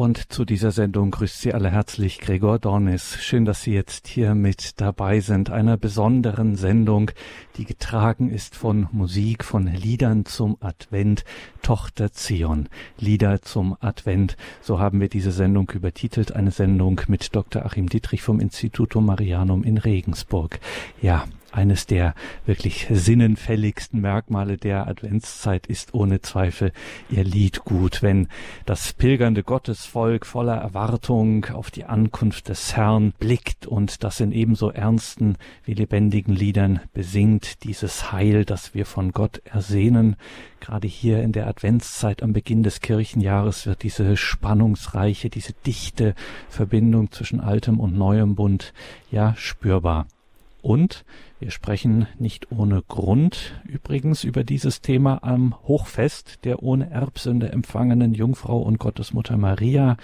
Und zu dieser Sendung grüßt Sie alle herzlich Gregor Dornis. Schön, dass Sie jetzt hier mit dabei sind. Einer besonderen Sendung, die getragen ist von Musik, von Liedern zum Advent. Tochter Zion. Lieder zum Advent. So haben wir diese Sendung übertitelt. Eine Sendung mit Dr. Achim Dietrich vom Instituto Marianum in Regensburg. Ja, eines der wirklich sinnenfälligsten Merkmale der Adventszeit ist ohne Zweifel ihr Liedgut, wenn das pilgernde Gottesvolk voller Erwartung auf die Ankunft des Herrn blickt und das in ebenso ernsten wie lebendigen Liedern besingt, dieses Heil, das wir von Gott ersehnen. Gerade hier in der Adventszeit am Beginn des Kirchenjahres wird diese spannungsreiche, diese dichte Verbindung zwischen altem und neuem Bund ja spürbar. Und wir sprechen nicht ohne Grund übrigens über dieses Thema am Hochfest der ohne Erbsünde empfangenen Jungfrau und Gottesmutter Maria,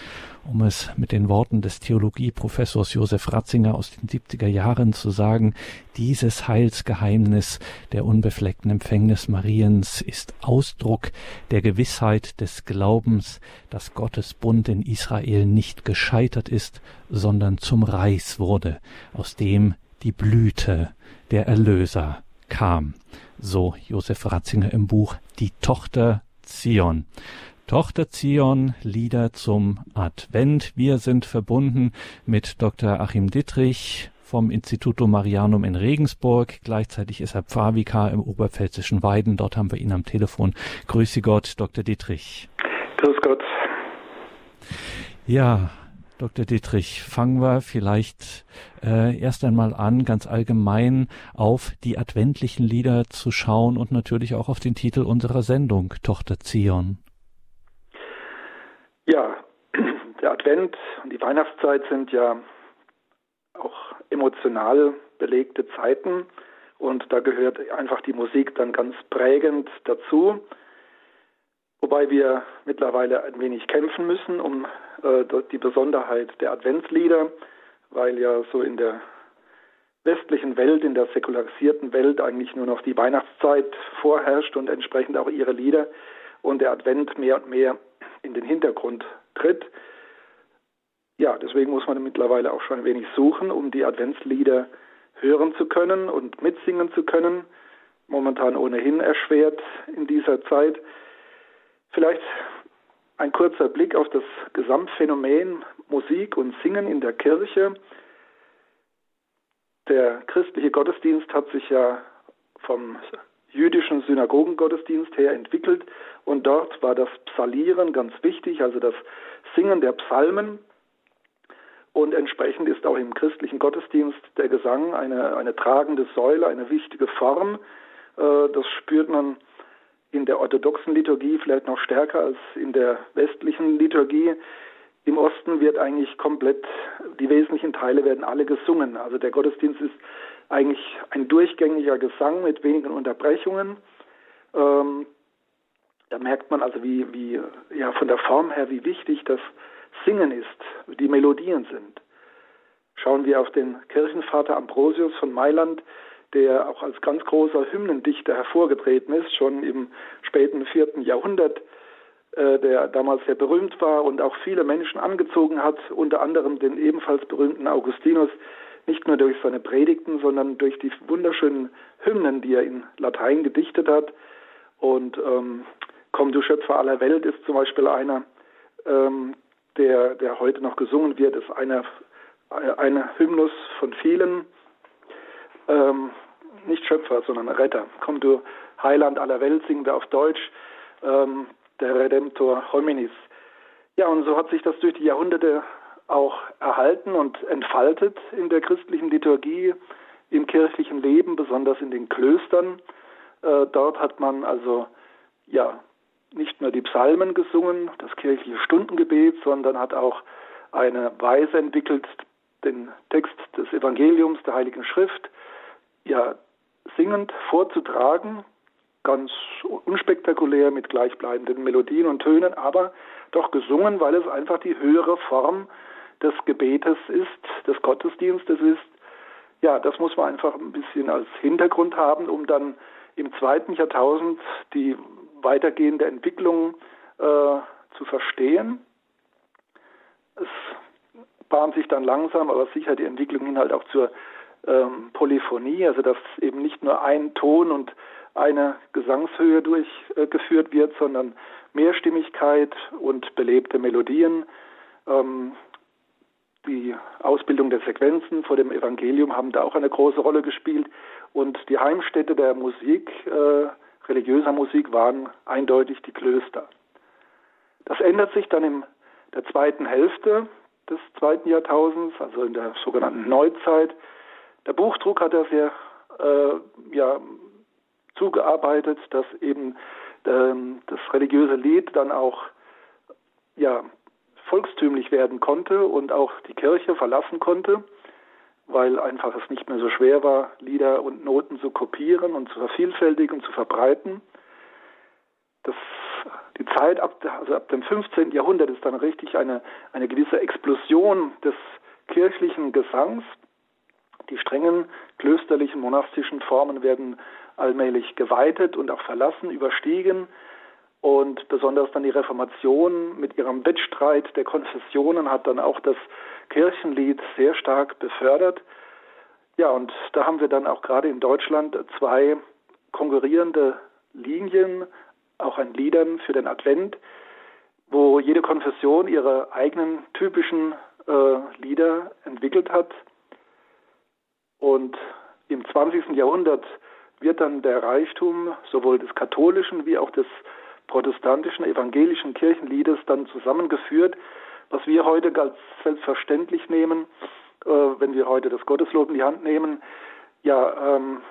um es mit den Worten des Theologieprofessors Josef Ratzinger aus den 70er Jahren zu sagen, dieses Heilsgeheimnis der unbefleckten Empfängnis Mariens ist Ausdruck der Gewissheit des Glaubens, dass Gottes Bund in Israel nicht gescheitert ist, sondern zum Reis wurde, aus dem die Blüte der Erlöser kam. So Josef Ratzinger im Buch Die Tochter Zion. Tochter Zion, Lieder zum Advent. Wir sind verbunden mit Dr. Achim Dittrich vom Instituto Marianum in Regensburg. Gleichzeitig ist er Pfarrvikar im oberpfälzischen Weiden. Dort haben wir ihn am Telefon. Grüße Gott, Dr. Dittrich. Grüß Gott. Ja, Dr. Dietrich, fangen wir vielleicht äh, erst einmal an, ganz allgemein auf die adventlichen Lieder zu schauen und natürlich auch auf den Titel unserer Sendung, Tochter Zion. Ja, der Advent und die Weihnachtszeit sind ja auch emotional belegte Zeiten und da gehört einfach die Musik dann ganz prägend dazu. Wobei wir mittlerweile ein wenig kämpfen müssen um äh, die Besonderheit der Adventslieder, weil ja so in der westlichen Welt, in der säkularisierten Welt eigentlich nur noch die Weihnachtszeit vorherrscht und entsprechend auch ihre Lieder und der Advent mehr und mehr in den Hintergrund tritt. Ja, deswegen muss man mittlerweile auch schon ein wenig suchen, um die Adventslieder hören zu können und mitsingen zu können. Momentan ohnehin erschwert in dieser Zeit. Vielleicht ein kurzer Blick auf das Gesamtphänomen Musik und Singen in der Kirche. Der christliche Gottesdienst hat sich ja vom jüdischen Synagogengottesdienst her entwickelt und dort war das Psalieren ganz wichtig, also das Singen der Psalmen. Und entsprechend ist auch im christlichen Gottesdienst der Gesang eine, eine tragende Säule, eine wichtige Form. Äh, das spürt man in der orthodoxen Liturgie vielleicht noch stärker als in der westlichen Liturgie. Im Osten wird eigentlich komplett, die wesentlichen Teile werden alle gesungen. Also der Gottesdienst ist eigentlich ein durchgängiger Gesang mit wenigen Unterbrechungen. Ähm, da merkt man also, wie, wie, ja, von der Form her, wie wichtig das Singen ist, die Melodien sind. Schauen wir auf den Kirchenvater Ambrosius von Mailand, der auch als ganz großer Hymnendichter hervorgetreten ist, schon im späten vierten Jahrhundert, äh, der damals sehr berühmt war und auch viele Menschen angezogen hat, unter anderem den ebenfalls berühmten Augustinus, nicht nur durch seine Predigten, sondern durch die wunderschönen Hymnen, die er in Latein gedichtet hat. Und ähm, Komm, du Schöpfer aller Welt ist zum Beispiel einer, ähm, der, der heute noch gesungen wird, ist einer, einer Hymnus von vielen ähm, nicht Schöpfer, sondern Retter. Komm du Heiland aller Welt, singen wir auf Deutsch, ähm, der Redemptor hominis. Ja, und so hat sich das durch die Jahrhunderte auch erhalten und entfaltet in der christlichen Liturgie, im kirchlichen Leben, besonders in den Klöstern. Äh, dort hat man also ja nicht nur die Psalmen gesungen, das kirchliche Stundengebet, sondern hat auch eine Weise entwickelt, den Text des Evangeliums, der Heiligen Schrift, ja singend vorzutragen, ganz unspektakulär mit gleichbleibenden Melodien und Tönen, aber doch gesungen, weil es einfach die höhere Form des Gebetes ist, des Gottesdienstes ist. Ja, das muss man einfach ein bisschen als Hintergrund haben, um dann im zweiten Jahrtausend die weitergehende Entwicklung äh, zu verstehen. bahnt sich dann langsam, aber sicher die Entwicklung hin halt auch zur ähm, Polyphonie, also dass eben nicht nur ein Ton und eine Gesangshöhe durchgeführt wird, sondern Mehrstimmigkeit und belebte Melodien. Ähm, die Ausbildung der Sequenzen vor dem Evangelium haben da auch eine große Rolle gespielt. Und die Heimstätte der Musik, äh, religiöser Musik, waren eindeutig die Klöster. Das ändert sich dann in der zweiten Hälfte des zweiten Jahrtausends, also in der sogenannten Neuzeit. Der Buchdruck hat da sehr äh, ja, zugearbeitet, dass eben ähm, das religiöse Lied dann auch ja, volkstümlich werden konnte und auch die Kirche verlassen konnte, weil einfach es nicht mehr so schwer war, Lieder und Noten zu kopieren und zu vervielfältigen, zu verbreiten. Das, die Zeit ab, also ab dem 15. Jahrhundert ist dann richtig eine, eine gewisse Explosion des kirchlichen Gesangs. Die strengen klösterlichen monastischen Formen werden allmählich geweitet und auch verlassen, überstiegen. Und besonders dann die Reformation mit ihrem Wettstreit der Konfessionen hat dann auch das Kirchenlied sehr stark befördert. Ja, und da haben wir dann auch gerade in Deutschland zwei konkurrierende Linien, auch an Liedern für den Advent, wo jede Konfession ihre eigenen typischen äh, Lieder entwickelt hat. Und im 20. Jahrhundert wird dann der Reichtum sowohl des katholischen wie auch des protestantischen evangelischen Kirchenliedes dann zusammengeführt, was wir heute als selbstverständlich nehmen, äh, wenn wir heute das Gotteslob in die Hand nehmen. Ja, ähm,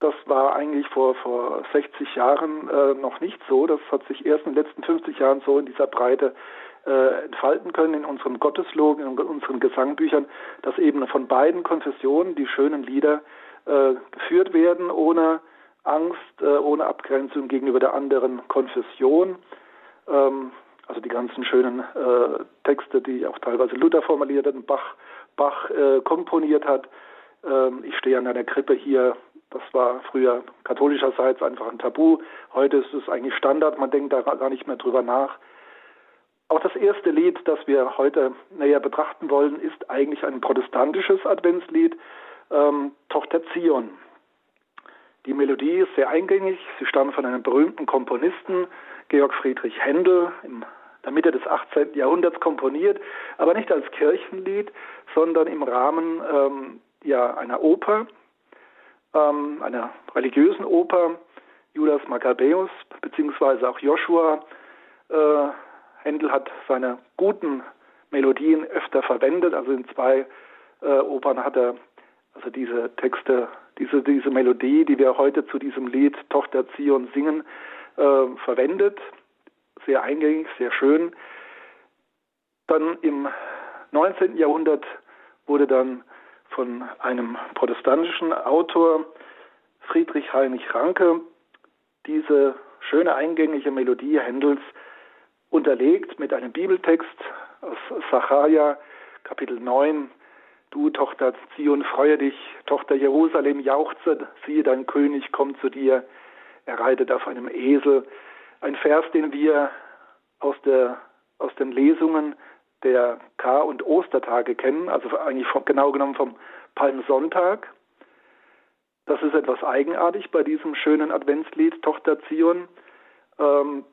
das war eigentlich vor, vor 60 Jahren äh, noch nicht so. Das hat sich erst in den letzten 50 Jahren so in dieser Breite äh, entfalten können in unserem Gotteslob, in unseren Gesangbüchern, dass eben von beiden Konfessionen die schönen Lieder äh, geführt werden, ohne Angst, äh, ohne Abgrenzung gegenüber der anderen Konfession. Ähm, also die ganzen schönen äh, Texte, die auch teilweise Luther formuliert hat, Bach, Bach äh, komponiert hat. Ähm, ich stehe an einer Krippe hier. Das war früher katholischerseits einfach ein Tabu. Heute ist es eigentlich Standard. Man denkt da gar nicht mehr drüber nach. Auch das erste Lied, das wir heute näher betrachten wollen, ist eigentlich ein protestantisches Adventslied ähm, Tochter Zion. Die Melodie ist sehr eingängig. Sie stammt von einem berühmten Komponisten, Georg Friedrich Händel, in der Mitte des 18. Jahrhunderts komponiert, aber nicht als Kirchenlied, sondern im Rahmen ähm, ja, einer Oper, ähm, einer religiösen Oper, Judas Maccabäus, beziehungsweise auch Joshua. Äh, Händel hat seine guten Melodien öfter verwendet, also in zwei äh, Opern hat er also diese Texte, diese, diese Melodie, die wir heute zu diesem Lied Tochter Zion singen, äh, verwendet. Sehr eingängig, sehr schön. Dann im 19. Jahrhundert wurde dann von einem protestantischen Autor, Friedrich Heinrich Ranke, diese schöne eingängige Melodie Händels unterlegt mit einem Bibeltext aus Sacharja Kapitel 9, Du, Tochter Zion, freue dich, Tochter Jerusalem, jauchze, siehe, dein König kommt zu dir, er reitet auf einem Esel. Ein Vers, den wir aus, der, aus den Lesungen der Kar- und Ostertage kennen, also eigentlich vom, genau genommen vom Palmsonntag. Das ist etwas eigenartig bei diesem schönen Adventslied Tochter Zion,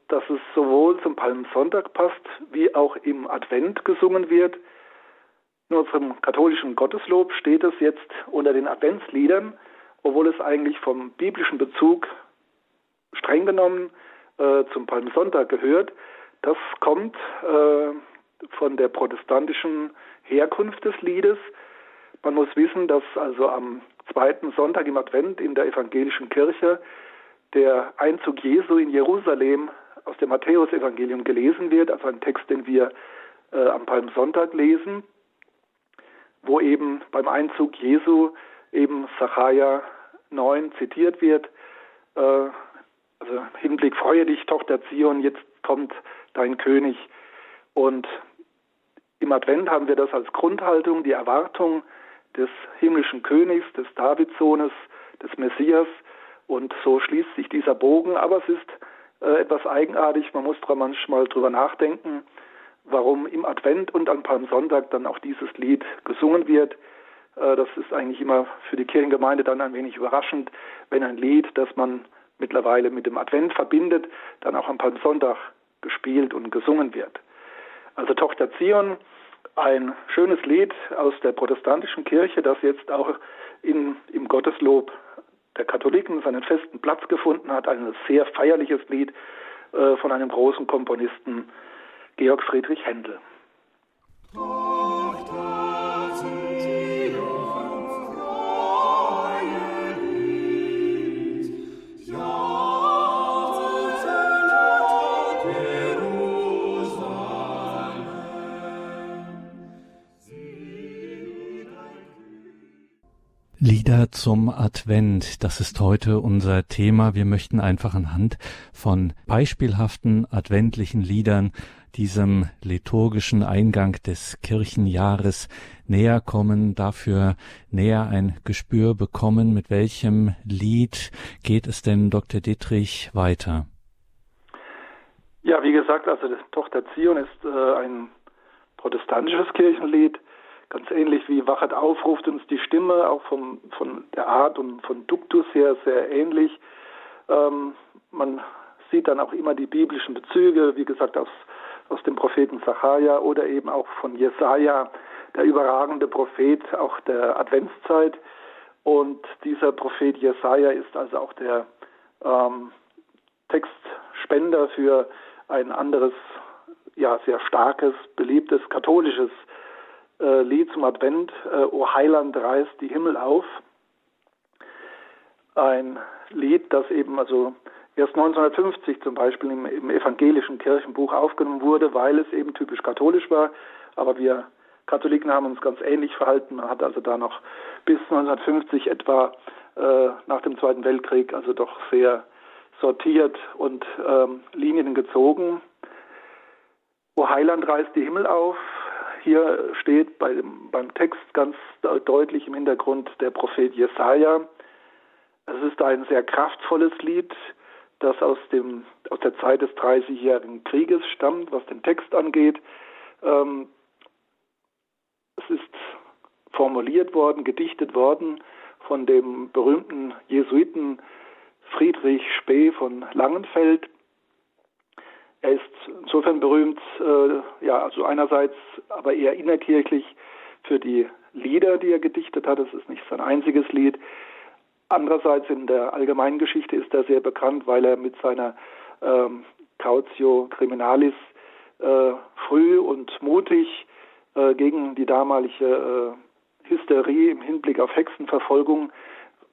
dass es sowohl zum Palmsonntag passt, wie auch im Advent gesungen wird. In unserem katholischen Gotteslob steht es jetzt unter den Adventsliedern, obwohl es eigentlich vom biblischen Bezug streng genommen äh, zum Palmsonntag gehört. Das kommt äh, von der protestantischen Herkunft des Liedes. Man muss wissen, dass also am zweiten Sonntag im Advent in der evangelischen Kirche der Einzug Jesu in Jerusalem aus dem Matthäusevangelium gelesen wird, also ein Text, den wir äh, am Palmsonntag lesen wo eben beim Einzug Jesu eben Sacharja 9 zitiert wird. Äh, also Hinblick, freue dich, Tochter Zion, jetzt kommt dein König. Und im Advent haben wir das als Grundhaltung, die Erwartung des himmlischen Königs, des Davidsohnes, des Messias. Und so schließt sich dieser Bogen. Aber es ist äh, etwas eigenartig. Man muss da manchmal drüber nachdenken warum im Advent und an Palmsonntag dann auch dieses Lied gesungen wird. Äh, das ist eigentlich immer für die Kirchengemeinde dann ein wenig überraschend, wenn ein Lied, das man mittlerweile mit dem Advent verbindet, dann auch am Palmsonntag gespielt und gesungen wird. Also Tochter Zion, ein schönes Lied aus der protestantischen Kirche, das jetzt auch in, im Gotteslob der Katholiken seinen festen Platz gefunden hat. Ein sehr feierliches Lied äh, von einem großen Komponisten, Georg Friedrich Händel. Lieder zum Advent, das ist heute unser Thema. Wir möchten einfach anhand von beispielhaften adventlichen Liedern diesem liturgischen Eingang des Kirchenjahres näher kommen, dafür näher ein Gespür bekommen. Mit welchem Lied geht es denn, Dr. Dietrich, weiter? Ja, wie gesagt, also Tochter Zion ist äh, ein protestantisches Kirchenlied ganz ähnlich wie Wachet auf, ruft uns die Stimme, auch vom, von der Art und von Duktus her sehr ähnlich. Ähm, man sieht dann auch immer die biblischen Bezüge, wie gesagt, aus, aus dem Propheten Sacharja oder eben auch von Jesaja, der überragende Prophet auch der Adventszeit. Und dieser Prophet Jesaja ist also auch der ähm, Textspender für ein anderes, ja, sehr starkes, beliebtes katholisches äh, Lied zum Advent, äh, O Heiland reißt die Himmel auf. Ein Lied, das eben also erst 1950 zum Beispiel im, im evangelischen Kirchenbuch aufgenommen wurde, weil es eben typisch katholisch war. Aber wir Katholiken haben uns ganz ähnlich verhalten. Man hat also da noch bis 1950 etwa äh, nach dem Zweiten Weltkrieg also doch sehr sortiert und ähm, Linien gezogen. O Heiland reißt die Himmel auf, hier steht bei beim Text ganz deutlich im Hintergrund der Prophet Jesaja. Es ist ein sehr kraftvolles Lied, das aus, dem, aus der Zeit des Dreißigjährigen Krieges stammt, was den Text angeht. Ähm, es ist formuliert worden, gedichtet worden von dem berühmten Jesuiten Friedrich Spee von Langenfeld. Er ist insofern berühmt, äh, ja, also einerseits aber eher innerkirchlich für die Lieder, die er gedichtet hat. Das ist nicht sein einziges Lied. Andererseits in der allgemeinen Geschichte ist er sehr bekannt, weil er mit seiner ähm, Cautio Criminalis äh, früh und mutig äh, gegen die damalige äh, Hysterie im Hinblick auf Hexenverfolgung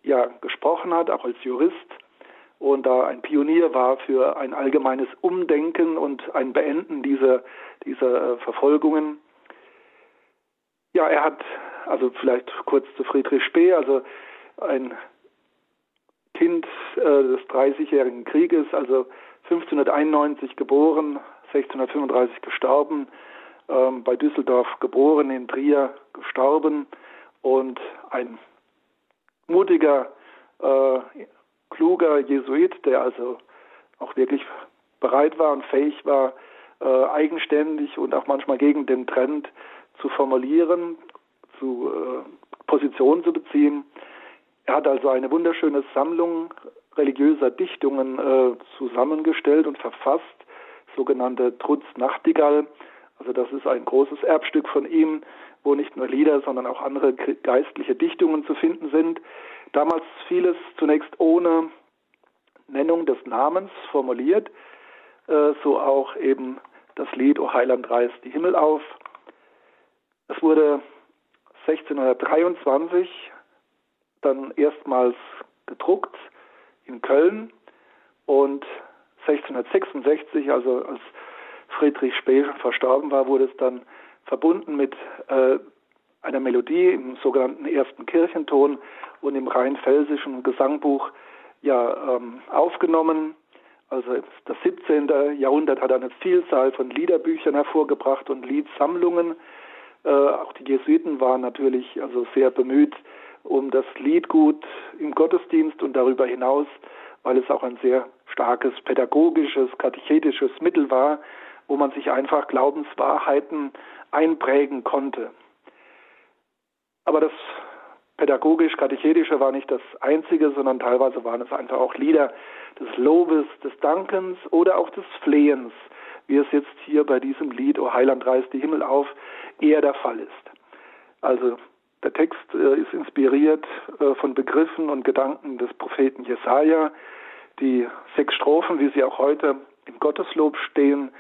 ja gesprochen hat, auch als Jurist und da ein Pionier war für ein allgemeines Umdenken und ein Beenden dieser, dieser äh, Verfolgungen. Ja, er hat, also vielleicht kurz zu Friedrich Spee, also ein Kind äh, des Dreißigjährigen Krieges, also 1591 geboren, 1635 gestorben, ähm, bei Düsseldorf geboren, in Trier gestorben und ein mutiger äh, kluger Jesuit, der also auch wirklich bereit war und fähig war, äh, eigenständig und auch manchmal gegen den Trend zu formulieren, zu äh, Positionen zu beziehen. Er hat also eine wunderschöne Sammlung religiöser Dichtungen äh, zusammengestellt und verfasst, sogenannte Trutz Nachtigall. Also das ist ein großes Erbstück von ihm, wo nicht nur Lieder, sondern auch andere geistliche Dichtungen zu finden sind. Damals vieles zunächst ohne Nennung des Namens formuliert, äh, so auch eben das Lied O Heiland reißt die Himmel auf. Es wurde 1623 dann erstmals gedruckt in Köln und 1666, also als Friedrich Spee verstorben war, wurde es dann verbunden mit äh, einer Melodie im sogenannten ersten Kirchenton und im rheinfelsischen Gesangbuch ja ähm, aufgenommen. Also das 17. Jahrhundert hat eine Vielzahl von Liederbüchern hervorgebracht und Liedsammlungen. Äh, auch die Jesuiten waren natürlich also sehr bemüht um das Liedgut im Gottesdienst und darüber hinaus, weil es auch ein sehr starkes pädagogisches, katechetisches Mittel war, wo man sich einfach Glaubenswahrheiten einprägen konnte. Aber das pädagogisch-katechetische war nicht das einzige, sondern teilweise waren es einfach auch Lieder des Lobes, des Dankens oder auch des Flehens, wie es jetzt hier bei diesem Lied O Heiland reißt die Himmel auf eher der Fall ist. Also der Text äh, ist inspiriert äh, von Begriffen und Gedanken des Propheten Jesaja. Die sechs Strophen, wie sie auch heute im Gotteslob stehen,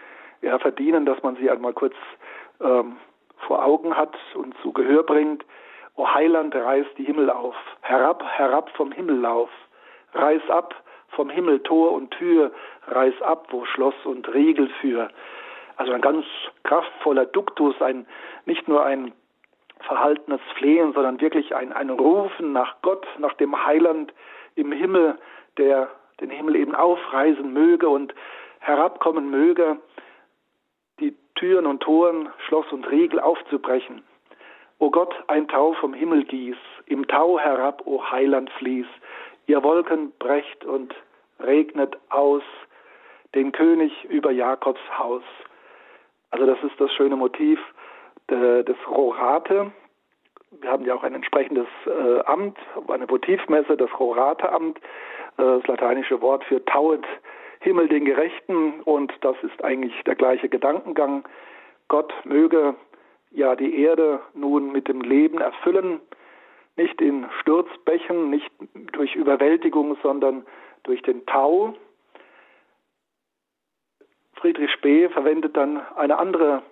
ja, verdienen, dass man sie einmal kurz ähm, vor Augen hat und zu Gehör bringt. O Heiland, reiß die Himmel auf, herab, herab vom Himmellauf, reiß ab vom Himmel Tor und Tür, reiß ab, wo Schloss und Riegel für. Also ein ganz kraftvoller Duktus, ein, nicht nur ein verhaltenes Flehen, sondern wirklich ein, ein Rufen nach Gott, nach dem Heiland im Himmel, der den Himmel eben aufreisen möge und herabkommen möge, die Türen und Toren, Schloss und Riegel aufzubrechen. O Gott, ein Tau vom Himmel gieß, im Tau herab, o Heiland fließ, ihr Wolken brecht und regnet aus, den König über Jakobs Haus. Also das ist das schöne Motiv des Rorate. Wir haben ja auch ein entsprechendes äh, Amt, eine Votivmesse, das Rorate-Amt, äh, das lateinische Wort für tauet Himmel den Gerechten und das ist eigentlich der gleiche Gedankengang. Gott möge ja die Erde nun mit dem Leben erfüllen, nicht in Sturzbächen, nicht durch Überwältigung, sondern durch den Tau. Friedrich Spee verwendet dann eine andere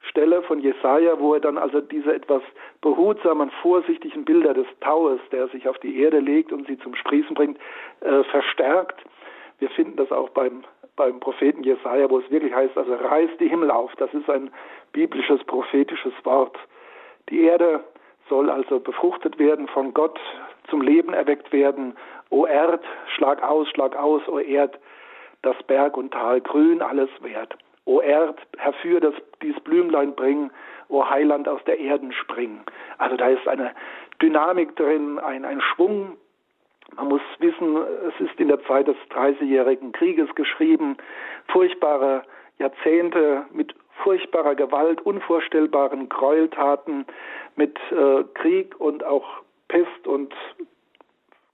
Stelle von Jesaja, wo er dann also diese etwas behutsamen, vorsichtigen Bilder des Taues, der sich auf die Erde legt und sie zum Sprießen bringt, äh, verstärkt. Wir finden das auch beim, beim Propheten Jesaja, wo es wirklich heißt, also reißt die Himmel auf. Das ist ein biblisches, prophetisches Wort. Die Erde soll also befruchtet werden von Gott, zum Leben erweckt werden. O Erd, schlag aus, schlag aus, o Erd, das Berg und Tal grün alles wert. O Erd, herfür das, dies Blümlein bring, O Heiland aus der Erden spring. Also da ist eine Dynamik drin, ein, ein Schwung. Man muss wissen, es ist in der Zeit des Dreißigjährigen Krieges geschrieben, furchtbare Jahrzehnte mit furchtbarer Gewalt, unvorstellbaren Gräueltaten, mit äh, Krieg und auch Pest und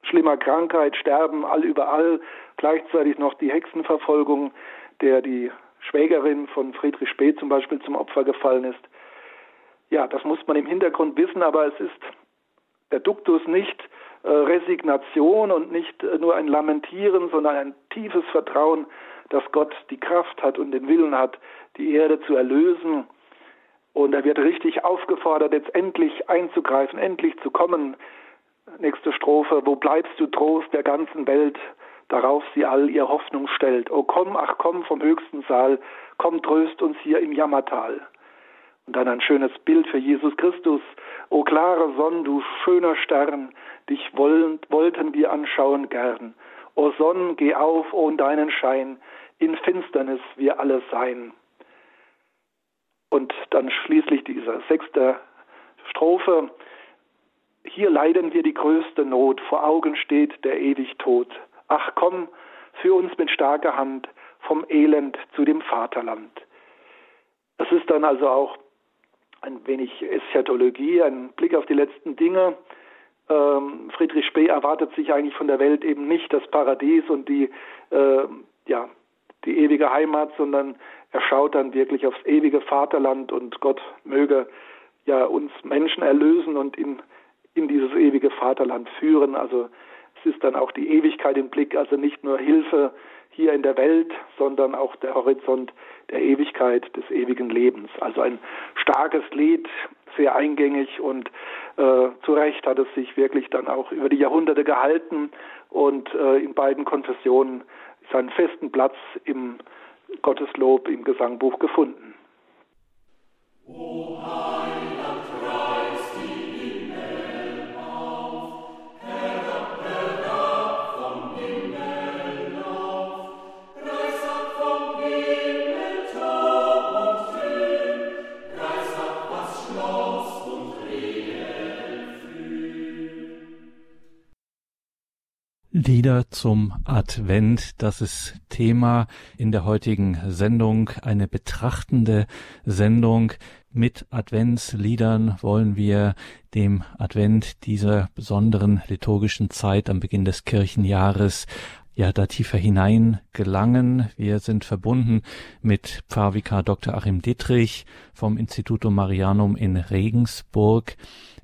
schlimmer Krankheit, Sterben all überall, gleichzeitig noch die Hexenverfolgung, der die Schwägerin von Friedrich Spee zum Beispiel zum Opfer gefallen ist. Ja, das muss man im Hintergrund wissen, aber es ist der Duktus nicht Resignation und nicht äh, nur ein Lamentieren, sondern ein tiefes Vertrauen, dass Gott die Kraft hat und den Willen hat, die Erde zu erlösen. Und er wird richtig aufgefordert, jetzt endlich einzugreifen, endlich zu kommen. Nächste Strophe, wo bleibst du Trost der ganzen Welt? darauf sie all ihr Hoffnung stellt. O komm, ach komm vom höchsten Saal, komm, tröst uns hier im Jammertal. Und dann ein schönes Bild für Jesus Christus. O klare Sonn, du schöner Stern, dich wollen, wollten wir anschauen gern. O Sonn, geh auf ohn deinen Schein, in Finsternis wir alle sein. Und dann schließlich diese sechste Strophe. Hier leiden wir die größte Not, vor Augen steht der ewig Tod. Ach komm, für uns mit starker Hand vom Elend zu dem Vaterland. Es ist dann also auch ein wenig Eschatologie, ein Blick auf die letzten Dinge. Ähm, Friedrich Spee erwartet sich eigentlich von der Welt eben nicht das Paradies und die, äh, ja, die ewige Heimat, sondern er schaut dann wirklich aufs ewige Vaterland und Gott möge ja uns Menschen erlösen und in, in dieses ewige Vaterland führen. Also ist dann auch die Ewigkeit im Blick, also nicht nur Hilfe hier in der Welt, sondern auch der Horizont der Ewigkeit, des ewigen Lebens. Also ein starkes Lied, sehr eingängig und äh, zu Recht hat es sich wirklich dann auch über die Jahrhunderte gehalten und äh, in beiden Konfessionen seinen festen Platz im Gotteslob im Gesangbuch gefunden. Oh, Lieder zum Advent, das ist Thema in der heutigen Sendung, eine betrachtende Sendung. Mit Adventsliedern wollen wir dem Advent dieser besonderen liturgischen Zeit am Beginn des Kirchenjahres ja da tiefer hinein gelangen. Wir sind verbunden mit Pfarrvikar Dr. Achim Dittrich vom Institutum Marianum in Regensburg.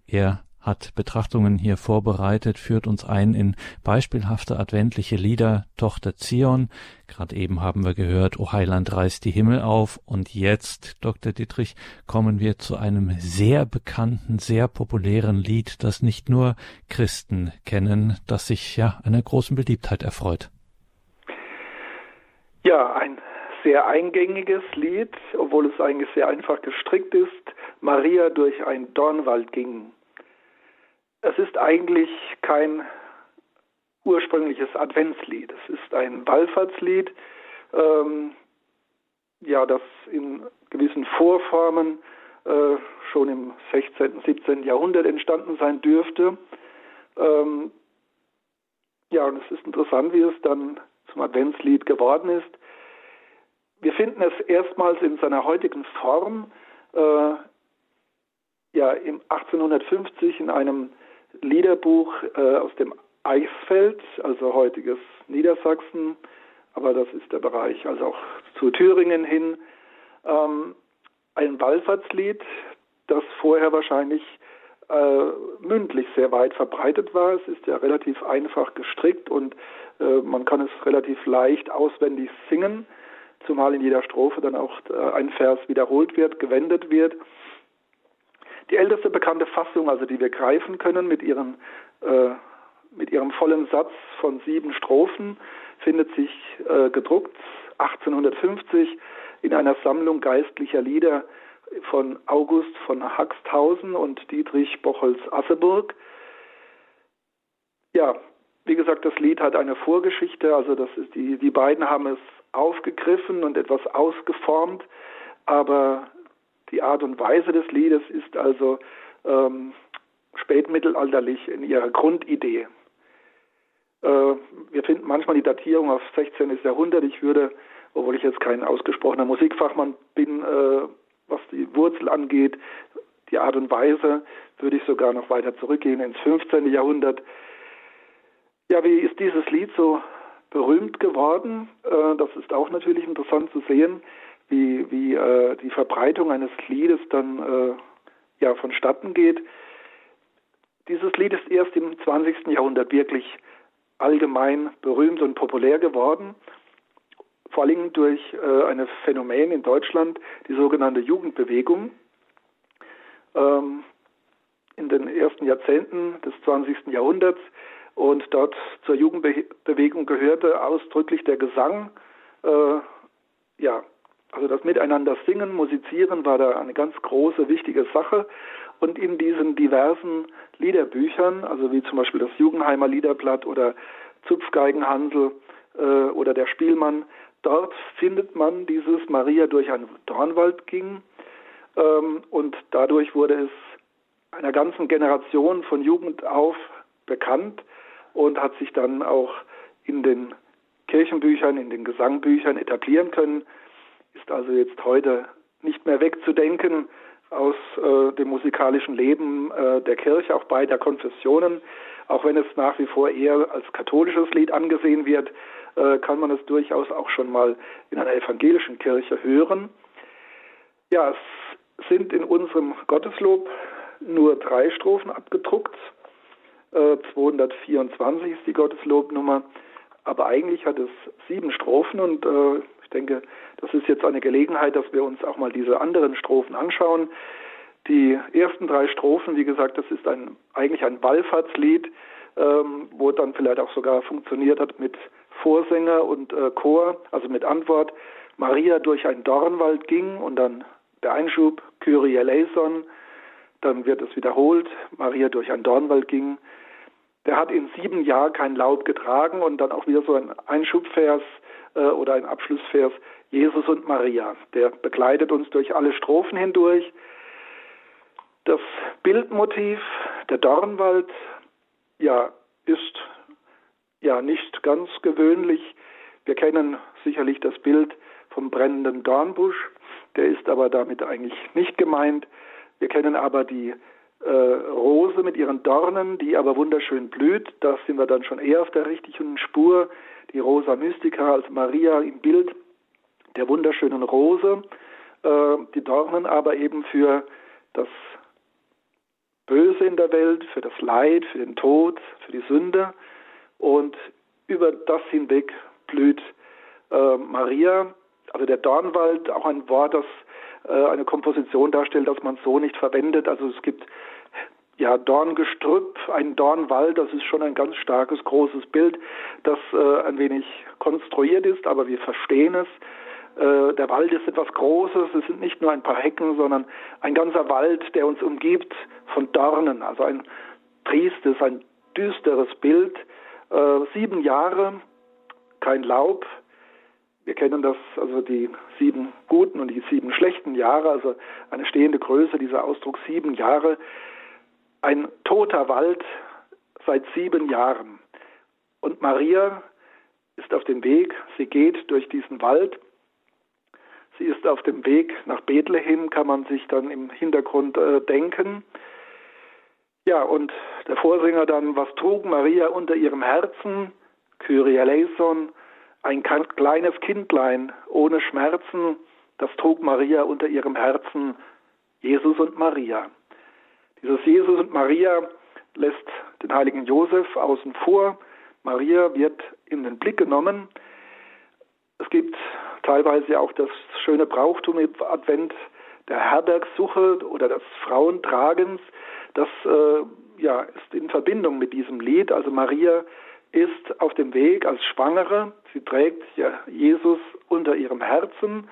Er hat Betrachtungen hier vorbereitet, führt uns ein in beispielhafte adventliche Lieder, Tochter Zion. Gerade eben haben wir gehört, O Heiland reißt die Himmel auf. Und jetzt, Dr. Dietrich, kommen wir zu einem sehr bekannten, sehr populären Lied, das nicht nur Christen kennen, das sich ja einer großen Beliebtheit erfreut. Ja, ein sehr eingängiges Lied, obwohl es eigentlich sehr einfach gestrickt ist. Maria durch ein Dornwald ging. Es ist eigentlich kein ursprüngliches Adventslied. Es ist ein Wallfahrtslied, ähm, ja, das in gewissen Vorformen äh, schon im 16., 17. Jahrhundert entstanden sein dürfte. Ähm, ja, und es ist interessant, wie es dann zum Adventslied geworden ist. Wir finden es erstmals in seiner heutigen Form äh, ja im 1850 in einem Liederbuch äh, aus dem Eichsfeld, also heutiges Niedersachsen, aber das ist der Bereich, also auch zu Thüringen hin, ähm, ein Wallfahrtslied, das vorher wahrscheinlich äh, mündlich sehr weit verbreitet war. Es ist ja relativ einfach gestrickt und äh, man kann es relativ leicht auswendig singen, zumal in jeder Strophe dann auch äh, ein Vers wiederholt wird, gewendet wird. Die älteste bekannte Fassung, also die wir greifen können mit, ihren, äh, mit ihrem vollen Satz von sieben Strophen, findet sich äh, gedruckt 1850 in einer Sammlung geistlicher Lieder von August von Haxthausen und Dietrich Bochholz-Asseburg. Ja, wie gesagt, das Lied hat eine Vorgeschichte, also das ist die, die beiden haben es aufgegriffen und etwas ausgeformt, aber die Art und Weise des Liedes ist also ähm, spätmittelalterlich in ihrer Grundidee. Äh, wir finden manchmal die Datierung auf 16. Jahrhundert. Ich würde, obwohl ich jetzt kein ausgesprochener Musikfachmann bin, äh, was die Wurzel angeht, die Art und Weise, würde ich sogar noch weiter zurückgehen ins 15. Jahrhundert. Ja, wie ist dieses Lied so berühmt geworden? Äh, das ist auch natürlich interessant zu sehen wie, wie äh, die Verbreitung eines Liedes dann äh, ja vonstatten geht. Dieses Lied ist erst im 20. Jahrhundert wirklich allgemein berühmt und populär geworden, vor allem durch äh, ein Phänomen in Deutschland, die sogenannte Jugendbewegung. Ähm, in den ersten Jahrzehnten des 20. Jahrhunderts und dort zur Jugendbewegung gehörte ausdrücklich der Gesang, äh, ja, also das Miteinander singen, musizieren war da eine ganz große, wichtige Sache. Und in diesen diversen Liederbüchern, also wie zum Beispiel das Jugendheimer Liederblatt oder Zupfgeigenhansel äh, oder der Spielmann, dort findet man dieses Maria durch einen Dornwald ging. Ähm, und dadurch wurde es einer ganzen Generation von Jugend auf bekannt und hat sich dann auch in den Kirchenbüchern, in den Gesangbüchern etablieren können ist also jetzt heute nicht mehr wegzudenken aus äh, dem musikalischen Leben äh, der Kirche, auch beider Konfessionen. Auch wenn es nach wie vor eher als katholisches Lied angesehen wird, äh, kann man es durchaus auch schon mal in einer evangelischen Kirche hören. Ja, es sind in unserem Gotteslob nur drei Strophen abgedruckt. 224 äh, ist die Gotteslobnummer, aber eigentlich hat es sieben Strophen und äh, denke, das ist jetzt eine Gelegenheit, dass wir uns auch mal diese anderen Strophen anschauen. Die ersten drei Strophen, wie gesagt, das ist ein, eigentlich ein Wallfahrtslied, ähm, wo dann vielleicht auch sogar funktioniert hat mit Vorsänger und äh, Chor, also mit Antwort. Maria durch einen Dornwald ging und dann der Einschub, Kyrie eleison, dann wird es wiederholt, Maria durch einen Dornwald ging. Der hat in sieben Jahren kein Laub getragen und dann auch wieder so ein Einschubvers, äh, oder ein Abschlussvers, Jesus und Maria. Der begleitet uns durch alle Strophen hindurch. Das Bildmotiv, der Dornwald, ja, ist ja nicht ganz gewöhnlich. Wir kennen sicherlich das Bild vom brennenden Dornbusch, der ist aber damit eigentlich nicht gemeint. Wir kennen aber die äh, Rose mit ihren Dornen, die aber wunderschön blüht. Da sind wir dann schon eher auf der richtigen Spur. Die Rosa Mystica als Maria im Bild der wunderschönen Rose. Äh, die Dornen aber eben für das Böse in der Welt, für das Leid, für den Tod, für die Sünde. Und über das hinweg blüht äh, Maria, also der Dornwald, auch ein Wort, das äh, eine Komposition darstellt, das man so nicht verwendet. Also es gibt ja, Dorngestrüpp, ein Dornwald, das ist schon ein ganz starkes, großes Bild, das äh, ein wenig konstruiert ist, aber wir verstehen es. Äh, der Wald ist etwas Großes, es sind nicht nur ein paar Hecken, sondern ein ganzer Wald, der uns umgibt von Dornen, also ein triestes, ein düsteres Bild. Äh, sieben Jahre, kein Laub. Wir kennen das, also die sieben guten und die sieben schlechten Jahre, also eine stehende Größe, dieser Ausdruck sieben Jahre. Ein toter Wald seit sieben Jahren. Und Maria ist auf dem Weg, sie geht durch diesen Wald Sie ist auf dem Weg nach Bethlehem, kann man sich dann im Hintergrund äh, denken. Ja, und der Vorsänger dann, was trug Maria unter ihrem Herzen? Kyrie eleison, ein kleines Kindlein ohne Schmerzen, das trug Maria unter ihrem Herzen, Jesus und Maria. Dieses Jesus und Maria lässt den heiligen Josef außen vor. Maria wird in den Blick genommen. Es gibt teilweise auch das schöne Brauchtum im Advent der Herbergsuche oder des Frauentragens. Das äh, ja, ist in Verbindung mit diesem Lied. Also Maria ist auf dem Weg als Schwangere. Sie trägt ja Jesus unter ihrem Herzen.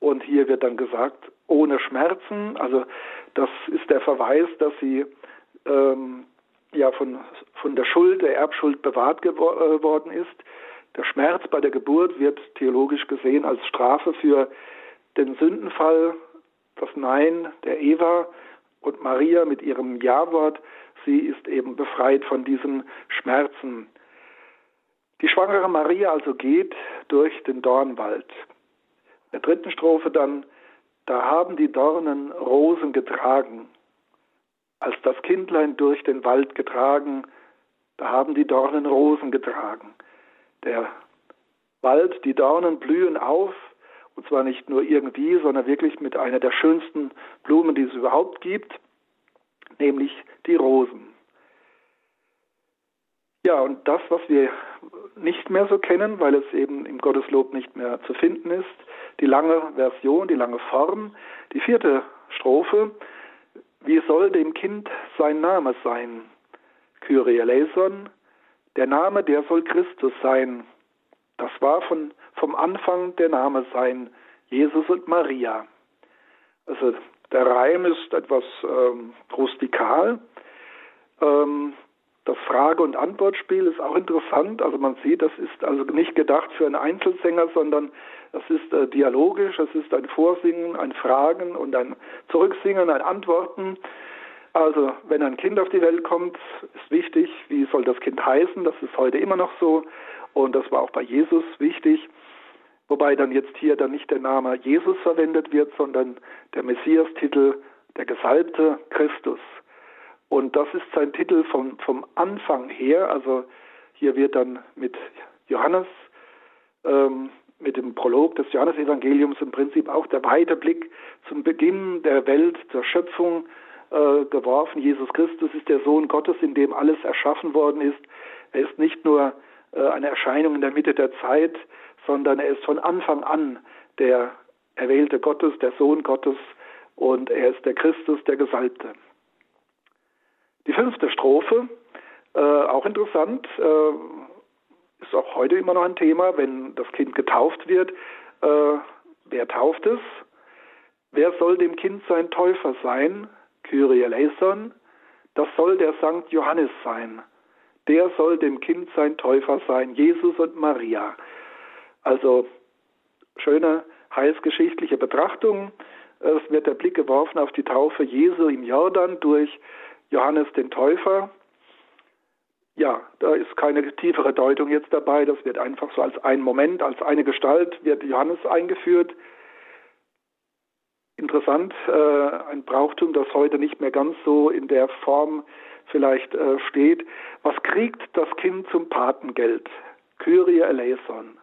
Und hier wird dann gesagt, ohne Schmerzen. Also das ist der Verweis, dass sie ähm, ja von, von der Schuld, der Erbschuld bewahrt geworden äh, ist. Der Schmerz bei der Geburt wird theologisch gesehen als Strafe für den Sündenfall, das Nein der Eva und Maria mit ihrem Ja-Wort. Sie ist eben befreit von diesen Schmerzen. Die schwangere Maria also geht durch den Dornwald. In der dritten Strophe dann, da haben die Dornen Rosen getragen. Als das Kindlein durch den Wald getragen, da haben die Dornen Rosen getragen. Der Wald, die Dornen blühen auf, und zwar nicht nur irgendwie, sondern wirklich mit einer der schönsten Blumen, die es überhaupt gibt, nämlich die Rosen. Ja, und das, was wir nicht mehr so kennen, weil es eben im Gotteslob nicht mehr zu finden ist, die lange Version, die lange Form, die vierte Strophe, wie soll dem Kind sein Name sein? Kyrie eleison, der Name, der soll Christus sein. Das war von, vom Anfang der Name sein, Jesus und Maria. Also der Reim ist etwas ähm, rustikal. Ähm, das Frage- und Antwortspiel ist auch interessant. Also man sieht, das ist also nicht gedacht für einen Einzelsänger, sondern es ist äh, dialogisch, es ist ein Vorsingen, ein Fragen und ein Zurücksingen, ein Antworten. Also, wenn ein Kind auf die Welt kommt, ist wichtig, wie soll das Kind heißen? Das ist heute immer noch so und das war auch bei Jesus wichtig. Wobei dann jetzt hier dann nicht der Name Jesus verwendet wird, sondern der Messias-Titel, der Gesalbte Christus. Und das ist sein Titel vom, vom Anfang her. Also hier wird dann mit Johannes, ähm, mit dem Prolog des Johannesevangeliums im Prinzip auch der Weiterblick zum Beginn der Welt, zur Schöpfung äh, geworfen. Jesus Christus ist der Sohn Gottes, in dem alles erschaffen worden ist. Er ist nicht nur äh, eine Erscheinung in der Mitte der Zeit, sondern er ist von Anfang an der Erwählte Gottes, der Sohn Gottes und er ist der Christus, der Gesalbte. Die fünfte Strophe, äh, auch interessant, äh, ist auch heute immer noch ein Thema, wenn das Kind getauft wird. Äh, wer tauft es? Wer soll dem Kind sein Täufer sein? Kyrie eleison, das soll der Sankt Johannes sein. Der soll dem Kind sein Täufer sein, Jesus und Maria. Also schöne heilsgeschichtliche Betrachtung. Es wird der Blick geworfen auf die Taufe Jesu im Jordan durch Johannes den Täufer. Ja, da ist keine tiefere Deutung jetzt dabei. Das wird einfach so als ein Moment, als eine Gestalt wird Johannes eingeführt. Interessant, äh, ein Brauchtum, das heute nicht mehr ganz so in der Form vielleicht äh, steht. Was kriegt das Kind zum Patengeld? Kyrie eleison.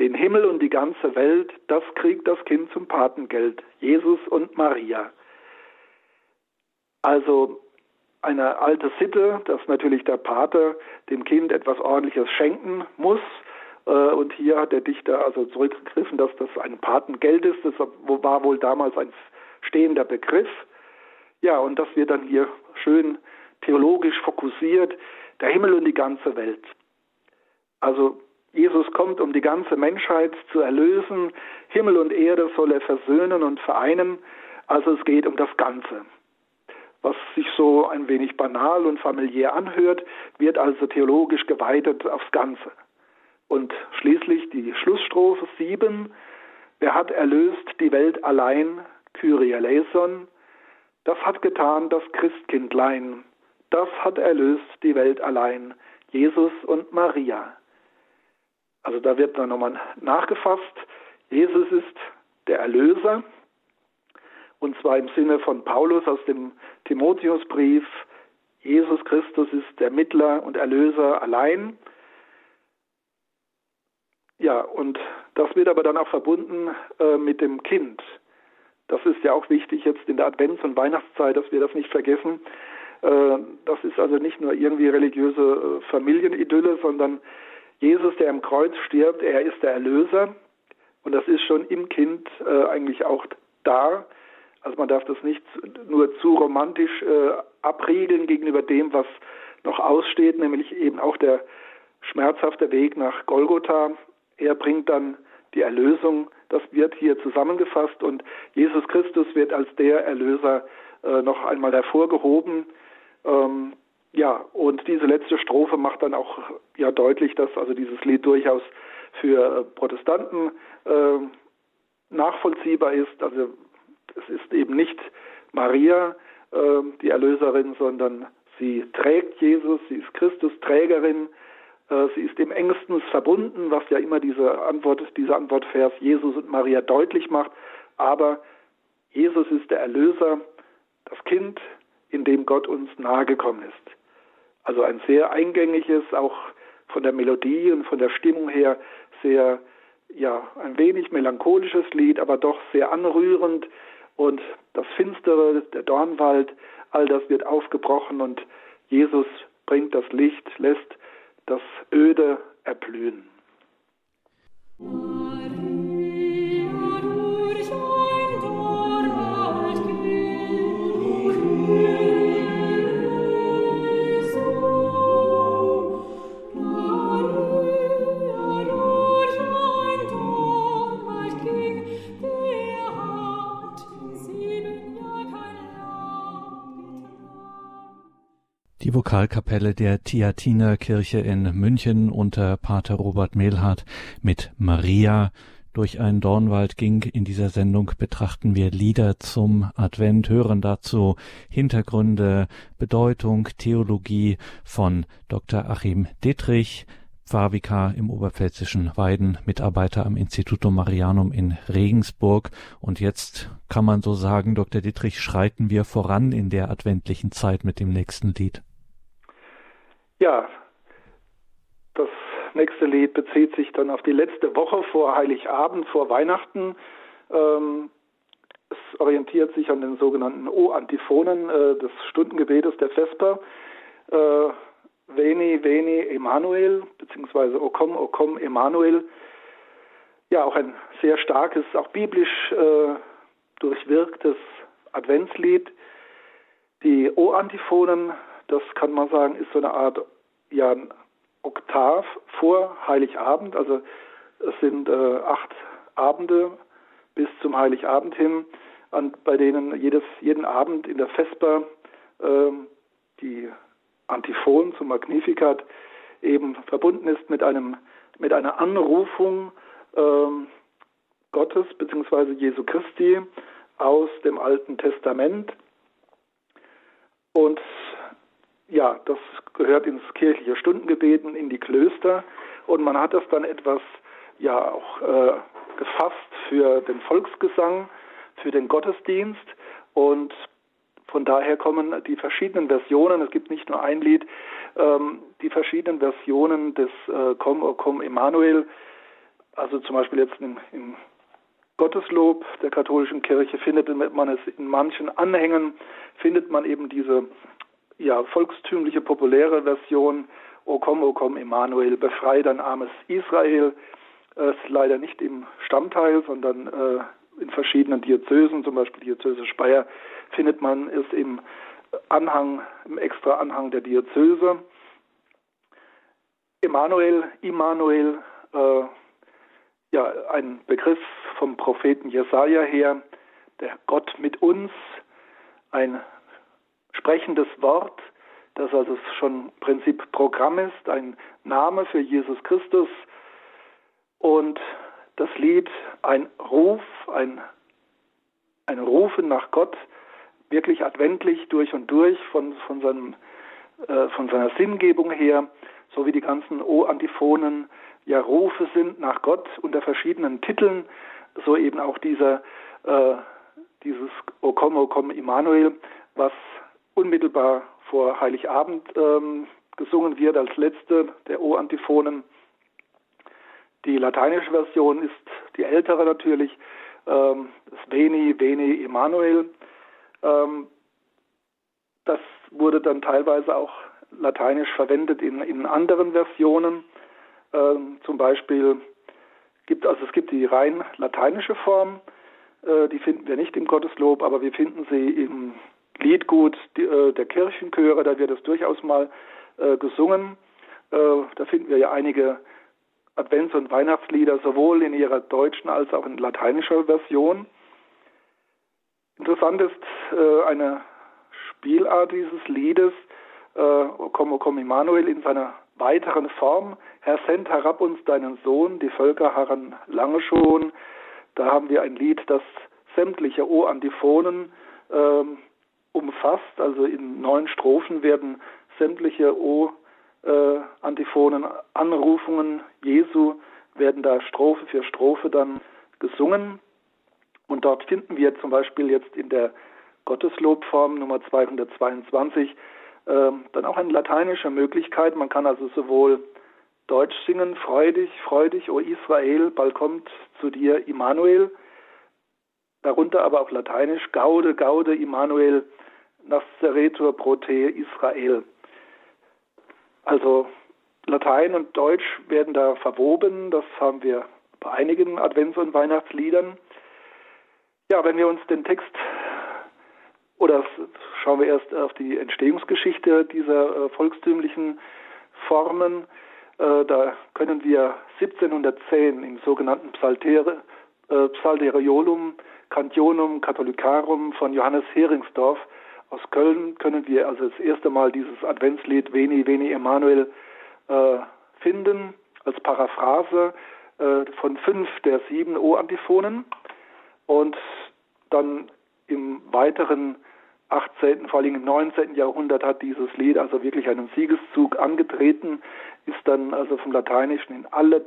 Den Himmel und die ganze Welt, das kriegt das Kind zum Patengeld. Jesus und Maria. Also eine alte Sitte, dass natürlich der Pater dem Kind etwas Ordentliches schenken muss. Äh, und hier hat der Dichter also zurückgegriffen, dass das ein Patengeld ist. Das war wohl damals ein stehender Begriff. Ja, und das wird dann hier schön theologisch fokussiert. Der Himmel und die ganze Welt. Also Jesus kommt, um die ganze Menschheit zu erlösen. Himmel und Erde soll er versöhnen und vereinen. Also es geht um das Ganze was sich so ein wenig banal und familiär anhört, wird also theologisch geweitet aufs Ganze. Und schließlich die Schlussstrophe 7, wer hat erlöst die Welt allein, Kyrie eleison, das hat getan das Christkindlein, das hat erlöst die Welt allein, Jesus und Maria. Also da wird dann nochmal nachgefasst, Jesus ist der Erlöser, und zwar im Sinne von Paulus aus dem Timotheusbrief, Jesus Christus ist der Mittler und Erlöser allein. Ja, und das wird aber dann auch verbunden äh, mit dem Kind. Das ist ja auch wichtig jetzt in der Advents- und Weihnachtszeit, dass wir das nicht vergessen. Äh, das ist also nicht nur irgendwie religiöse äh, Familienidylle, sondern Jesus, der am Kreuz stirbt, er ist der Erlöser. Und das ist schon im Kind äh, eigentlich auch da. Also man darf das nicht nur zu romantisch äh, abriegeln gegenüber dem, was noch aussteht, nämlich eben auch der schmerzhafte Weg nach Golgotha. Er bringt dann die Erlösung. Das wird hier zusammengefasst und Jesus Christus wird als der Erlöser äh, noch einmal hervorgehoben. Ähm, ja, und diese letzte Strophe macht dann auch ja deutlich, dass also dieses Lied durchaus für Protestanten äh, nachvollziehbar ist. Also es ist eben nicht Maria, äh, die Erlöserin, sondern sie trägt Jesus, sie ist Christus-Trägerin, äh, sie ist dem engstens verbunden, was ja immer diese Antwort, dieser Antwortvers Jesus und Maria deutlich macht. Aber Jesus ist der Erlöser, das Kind, in dem Gott uns nahegekommen ist. Also ein sehr eingängiges, auch von der Melodie und von der Stimmung her sehr, ja, ein wenig melancholisches Lied, aber doch sehr anrührend, und das Finstere, der Dornwald, all das wird aufgebrochen und Jesus bringt das Licht, lässt das Öde erblühen. Vokalkapelle der Theatinerkirche in München unter Pater Robert Mehlhardt mit Maria durch einen Dornwald ging. In dieser Sendung betrachten wir Lieder zum Advent, hören dazu Hintergründe, Bedeutung, Theologie von Dr. Achim Dittrich, Pfarrvikar im oberpfälzischen Weiden, Mitarbeiter am Instituto Marianum in Regensburg. Und jetzt kann man so sagen, Dr. Dittrich, schreiten wir voran in der adventlichen Zeit mit dem nächsten Lied. Ja, das nächste Lied bezieht sich dann auf die letzte Woche vor Heiligabend, vor Weihnachten. Ähm, es orientiert sich an den sogenannten O-Antiphonen äh, des Stundengebetes der Vesper. Äh, Veni, Veni, Emanuel, beziehungsweise O komm, O komm, Emanuel. Ja, auch ein sehr starkes, auch biblisch äh, durchwirktes Adventslied. Die O-Antiphonen das kann man sagen, ist so eine Art ja, Oktav vor Heiligabend. Also es sind äh, acht Abende bis zum Heiligabend hin, an, bei denen jedes, jeden Abend in der Vesper äh, die Antiphon zum Magnificat eben verbunden ist mit einem mit einer Anrufung äh, Gottes bzw. Jesu Christi aus dem Alten Testament. Und ja, das gehört ins kirchliche Stundengebeten, in die Klöster. Und man hat das dann etwas ja auch äh, gefasst für den Volksgesang, für den Gottesdienst. Und von daher kommen die verschiedenen Versionen, es gibt nicht nur ein Lied, ähm, die verschiedenen Versionen des äh, Komm, o komm, Emanuel, also zum Beispiel jetzt im, im Gotteslob der katholischen Kirche findet man es in manchen Anhängen, findet man eben diese ja, volkstümliche, populäre Version, O komm, o komm, Emanuel, befrei dein armes Israel. Es ist leider nicht im Stammteil, sondern äh, in verschiedenen Diözesen, zum Beispiel Diözese Speyer, findet man es im Anhang, im extra Anhang der Diözese. Emanuel, Immanuel, äh, ja, ein Begriff vom Propheten Jesaja her, der Gott mit uns, ein sprechendes Wort, das also schon Prinzip Programm ist, ein Name für Jesus Christus und das Lied ein Ruf, ein, ein Rufen nach Gott, wirklich adventlich durch und durch von, von, seinem, äh, von seiner Sinngebung her, so wie die ganzen O-Antiphonen ja Rufe sind nach Gott unter verschiedenen Titeln, so eben auch dieser, äh, dieses O komm, O komm, Immanuel, was unmittelbar vor Heiligabend ähm, gesungen wird als letzte der O-Antiphonen. Die lateinische Version ist die ältere natürlich, ähm, das Veni, Veni, Immanuel. Ähm, das wurde dann teilweise auch lateinisch verwendet in, in anderen Versionen. Ähm, zum Beispiel gibt also es gibt die rein lateinische Form, äh, die finden wir nicht im Gotteslob, aber wir finden sie im Liedgut äh, der Kirchenchöre, da wird es durchaus mal äh, gesungen. Äh, da finden wir ja einige Advents- und Weihnachtslieder sowohl in ihrer deutschen als auch in lateinischer Version. Interessant ist eine Spielart dieses Liedes, äh, O komm, O komm, Immanuel, in seiner weiteren Form. Herr, send herab uns deinen Sohn, die Völker harren lange schon. Da haben wir ein Lied, das sämtliche O-Antiphonen ähm, umfasst. Also in neun Strophen werden sämtliche O-Antiphonen, Anrufungen Jesu werden da Strophe für Strophe dann gesungen. Und dort finden wir zum Beispiel jetzt in der Gotteslobform Nummer 222 äh, dann auch eine lateinische Möglichkeit. Man kann also sowohl Deutsch singen, freudig, freudig, o Israel, bald kommt zu dir Immanuel, darunter aber auch lateinisch, Gaude, Gaude, Immanuel, Nasceretur prote Israel. Also Latein und Deutsch werden da verwoben, das haben wir bei einigen Advents- und Weihnachtsliedern. Ja, wenn wir uns den Text oder schauen wir erst auf die Entstehungsgeschichte dieser äh, volkstümlichen Formen, äh, da können wir 1710 im sogenannten Psaltere, äh, Psalteriolum Cantionum Catholicarum von Johannes Heringsdorf aus Köln können wir also das erste Mal dieses Adventslied Veni, Veni Emanuel äh, finden, als Paraphrase äh, von fünf der sieben O-Antiphonen. Und dann im weiteren 18., vor allem im 19. Jahrhundert hat dieses Lied also wirklich einen Siegeszug angetreten, ist dann also vom Lateinischen in alle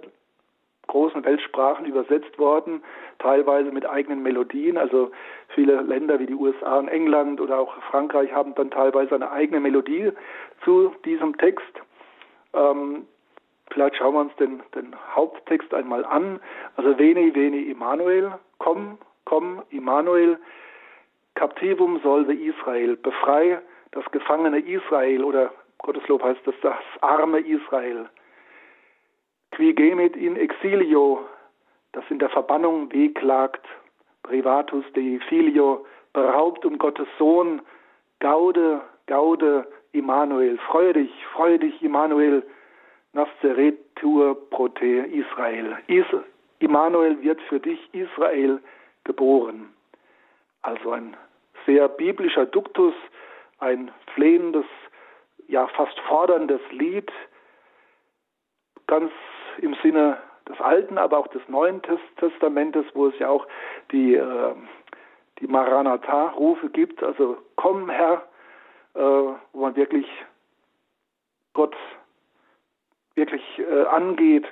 großen Weltsprachen übersetzt worden, teilweise mit eigenen Melodien. Also viele Länder wie die USA und England oder auch Frankreich haben dann teilweise eine eigene Melodie zu diesem Text. Ähm, vielleicht schauen wir uns den, den Haupttext einmal an. Also Veni, Veni, Immanuel, komm, komm, Immanuel, Captivum solve Israel, befrei das gefangene Israel oder Gotteslob heißt das das arme Israel qui gemit in exilio, das in der Verbannung wehklagt, privatus dei filio, beraubt um Gottes Sohn, gaude, gaude, Immanuel, freu dich, freu dich, Immanuel, nasceretur prote Israel. Is, Immanuel wird für dich Israel geboren. Also ein sehr biblischer Duktus, ein flehendes, ja fast forderndes Lied, ganz im Sinne des Alten, aber auch des Neuen Testamentes, wo es ja auch die, äh, die Maranatha-Rufe gibt, also komm Herr, äh, wo man wirklich Gott wirklich äh, angeht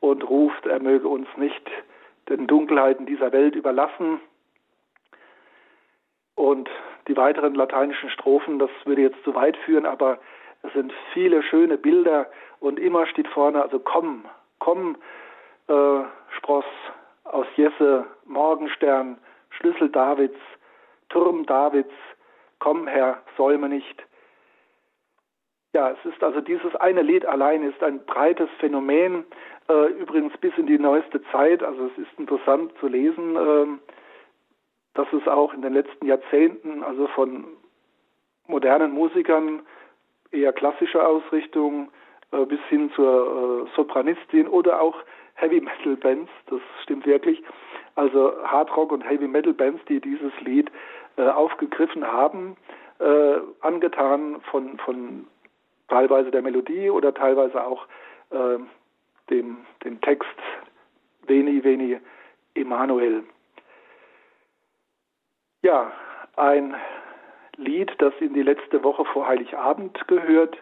und ruft, er möge uns nicht den Dunkelheiten dieser Welt überlassen. Und die weiteren lateinischen Strophen, das würde jetzt zu weit führen, aber es sind viele schöne Bilder und immer steht vorne, also komm, komm, äh, Spross aus Jesse, Morgenstern, Schlüssel Davids, Turm Davids, komm Herr, säume nicht. Ja, es ist also dieses eine Lied allein ist ein breites Phänomen, äh, übrigens bis in die neueste Zeit. Also es ist interessant zu lesen, äh, dass es auch in den letzten Jahrzehnten, also von modernen Musikern eher klassischer Ausrichtung bis hin zur äh, Sopranistin oder auch Heavy Metal Bands, das stimmt wirklich. Also Hard Rock und Heavy Metal Bands, die dieses Lied äh, aufgegriffen haben, äh, angetan von, von teilweise der Melodie oder teilweise auch äh, dem, dem Text Veni, Veni, Emanuel. Ja, ein Lied, das in die letzte Woche vor Heiligabend gehört,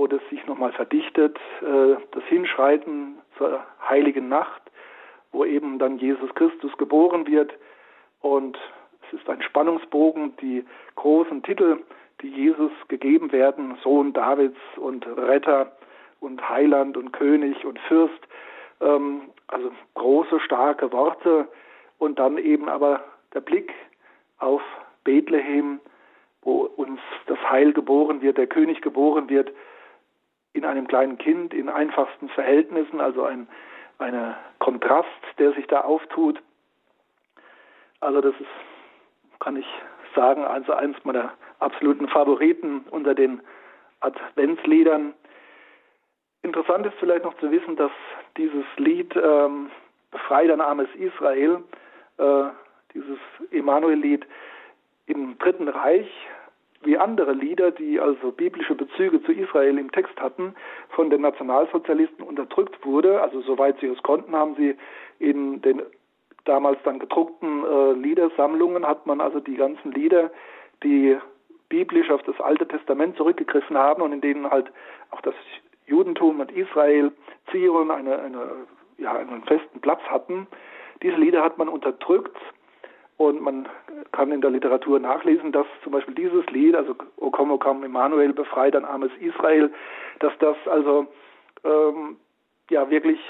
wo das sich nochmal verdichtet, äh, das Hinschreiten zur heiligen Nacht, wo eben dann Jesus Christus geboren wird. Und es ist ein Spannungsbogen, die großen Titel, die Jesus gegeben werden, Sohn Davids und Retter und Heiland und König und Fürst, ähm, also große, starke Worte. Und dann eben aber der Blick auf Bethlehem, wo uns das Heil geboren wird, der König geboren wird, in einem kleinen Kind, in einfachsten Verhältnissen, also ein eine Kontrast, der sich da auftut. Also das ist, kann ich sagen, also eines meiner absoluten Favoriten unter den Adventsliedern. Interessant ist vielleicht noch zu wissen, dass dieses Lied ähm, Befrei dein armes Israel, äh, dieses Emanuel-Lied im Dritten Reich wie andere Lieder, die also biblische Bezüge zu Israel im Text hatten, von den Nationalsozialisten unterdrückt wurde. Also soweit sie es konnten, haben sie in den damals dann gedruckten äh, Liedersammlungen hat man also die ganzen Lieder, die biblisch auf das Alte Testament zurückgegriffen haben und in denen halt auch das Judentum und Israel, Zion eine, eine, ja, einen festen Platz hatten. Diese Lieder hat man unterdrückt und man kann in der Literatur nachlesen, dass zum Beispiel dieses Lied, also O komm, O komm, Emmanuel, befreit ein armes Israel, dass das also ähm, ja wirklich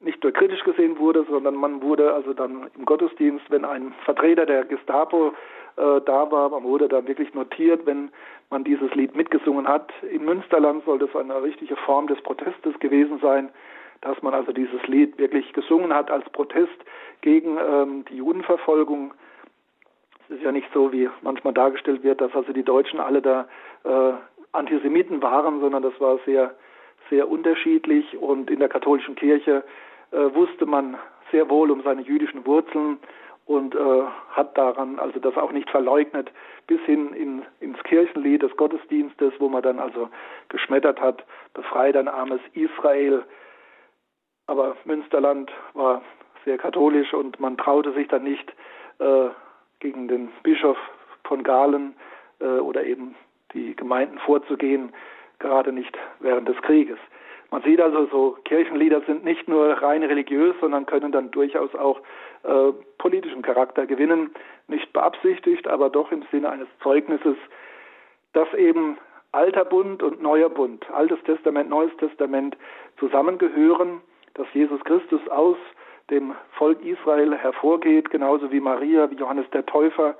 nicht nur kritisch gesehen wurde, sondern man wurde also dann im Gottesdienst, wenn ein Vertreter der Gestapo äh, da war, man wurde dann wirklich notiert, wenn man dieses Lied mitgesungen hat. Im Münsterland soll das eine richtige Form des Protestes gewesen sein dass man also dieses Lied wirklich gesungen hat als Protest gegen ähm, die Judenverfolgung. Es ist ja nicht so, wie manchmal dargestellt wird, dass also die Deutschen alle da äh, Antisemiten waren, sondern das war sehr, sehr unterschiedlich und in der katholischen Kirche äh, wusste man sehr wohl um seine jüdischen Wurzeln und äh, hat daran also das auch nicht verleugnet bis hin in, ins Kirchenlied des Gottesdienstes, wo man dann also geschmettert hat, befreit ein armes Israel, aber Münsterland war sehr katholisch und man traute sich dann nicht äh, gegen den Bischof von Galen äh, oder eben die Gemeinden vorzugehen, gerade nicht während des Krieges. Man sieht also, so Kirchenlieder sind nicht nur rein religiös, sondern können dann durchaus auch äh, politischen Charakter gewinnen, nicht beabsichtigt, aber doch im Sinne eines Zeugnisses, dass eben alter Bund und neuer Bund, Altes Testament, Neues Testament zusammengehören dass Jesus Christus aus dem Volk Israel hervorgeht, genauso wie Maria, wie Johannes der Täufer.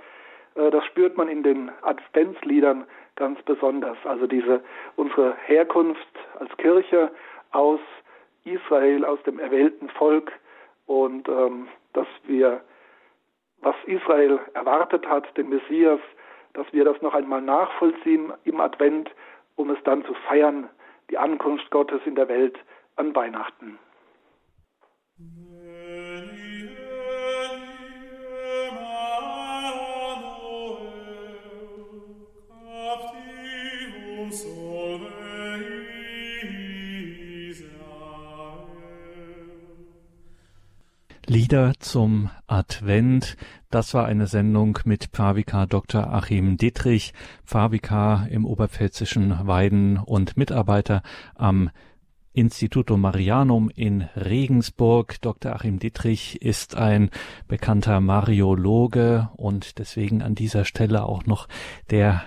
Äh, das spürt man in den Adventsliedern ganz besonders. Also diese unsere Herkunft als Kirche aus Israel, aus dem erwählten Volk und ähm, dass wir, was Israel erwartet hat, den Messias, dass wir das noch einmal nachvollziehen im Advent, um es dann zu feiern, die Ankunft Gottes in der Welt an Weihnachten. Lieder zum Advent. Das war eine Sendung mit Pfarrvikar Dr. Achim Dittrich, Pfarrvikar im oberpfälzischen Weiden und Mitarbeiter am Instituto Marianum in Regensburg. Dr. Achim Dittrich ist ein bekannter Mariologe und deswegen an dieser Stelle auch noch der,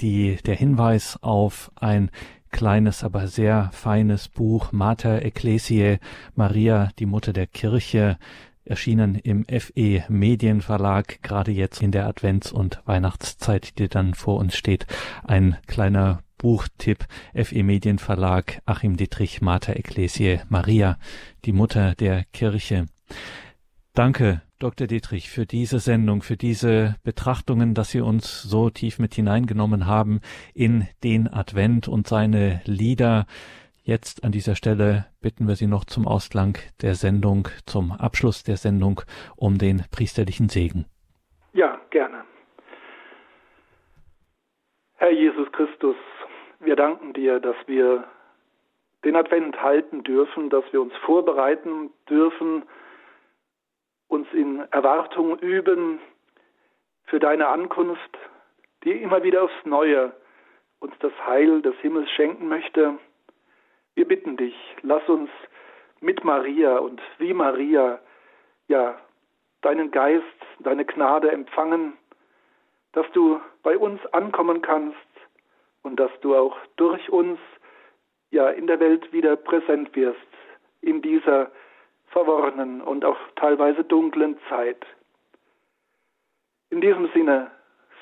die, der Hinweis auf ein kleines, aber sehr feines Buch Mater Ecclesiae Maria, die Mutter der Kirche, erschienen im FE Medienverlag, gerade jetzt in der Advents- und Weihnachtszeit, die dann vor uns steht. Ein kleiner Buchtipp, FE Medienverlag, Achim Dietrich, Mater Ecclesiae Maria, die Mutter der Kirche. Danke, Dr. Dietrich, für diese Sendung, für diese Betrachtungen, dass Sie uns so tief mit hineingenommen haben in den Advent und seine Lieder. Jetzt an dieser Stelle bitten wir Sie noch zum Ausklang der Sendung, zum Abschluss der Sendung um den priesterlichen Segen. Ja, gerne. Herr Jesus Christus, wir danken dir, dass wir den Advent halten dürfen, dass wir uns vorbereiten dürfen, uns in Erwartung üben für deine Ankunft, die immer wieder aufs Neue uns das Heil des Himmels schenken möchte. Wir bitten dich, lass uns mit Maria und wie Maria, ja, deinen Geist, deine Gnade empfangen, dass du bei uns ankommen kannst und dass du auch durch uns, ja, in der Welt wieder präsent wirst, in dieser verworrenen und auch teilweise dunklen Zeit. In diesem Sinne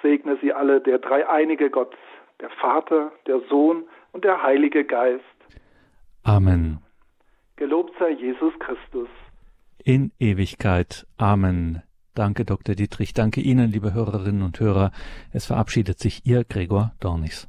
segne sie alle der dreieinige Gott, der Vater, der Sohn und der Heilige Geist. Amen. Gelobt sei Jesus Christus. In Ewigkeit. Amen. Danke, Dr. Dietrich. Danke Ihnen, liebe Hörerinnen und Hörer. Es verabschiedet sich Ihr Gregor Dornis.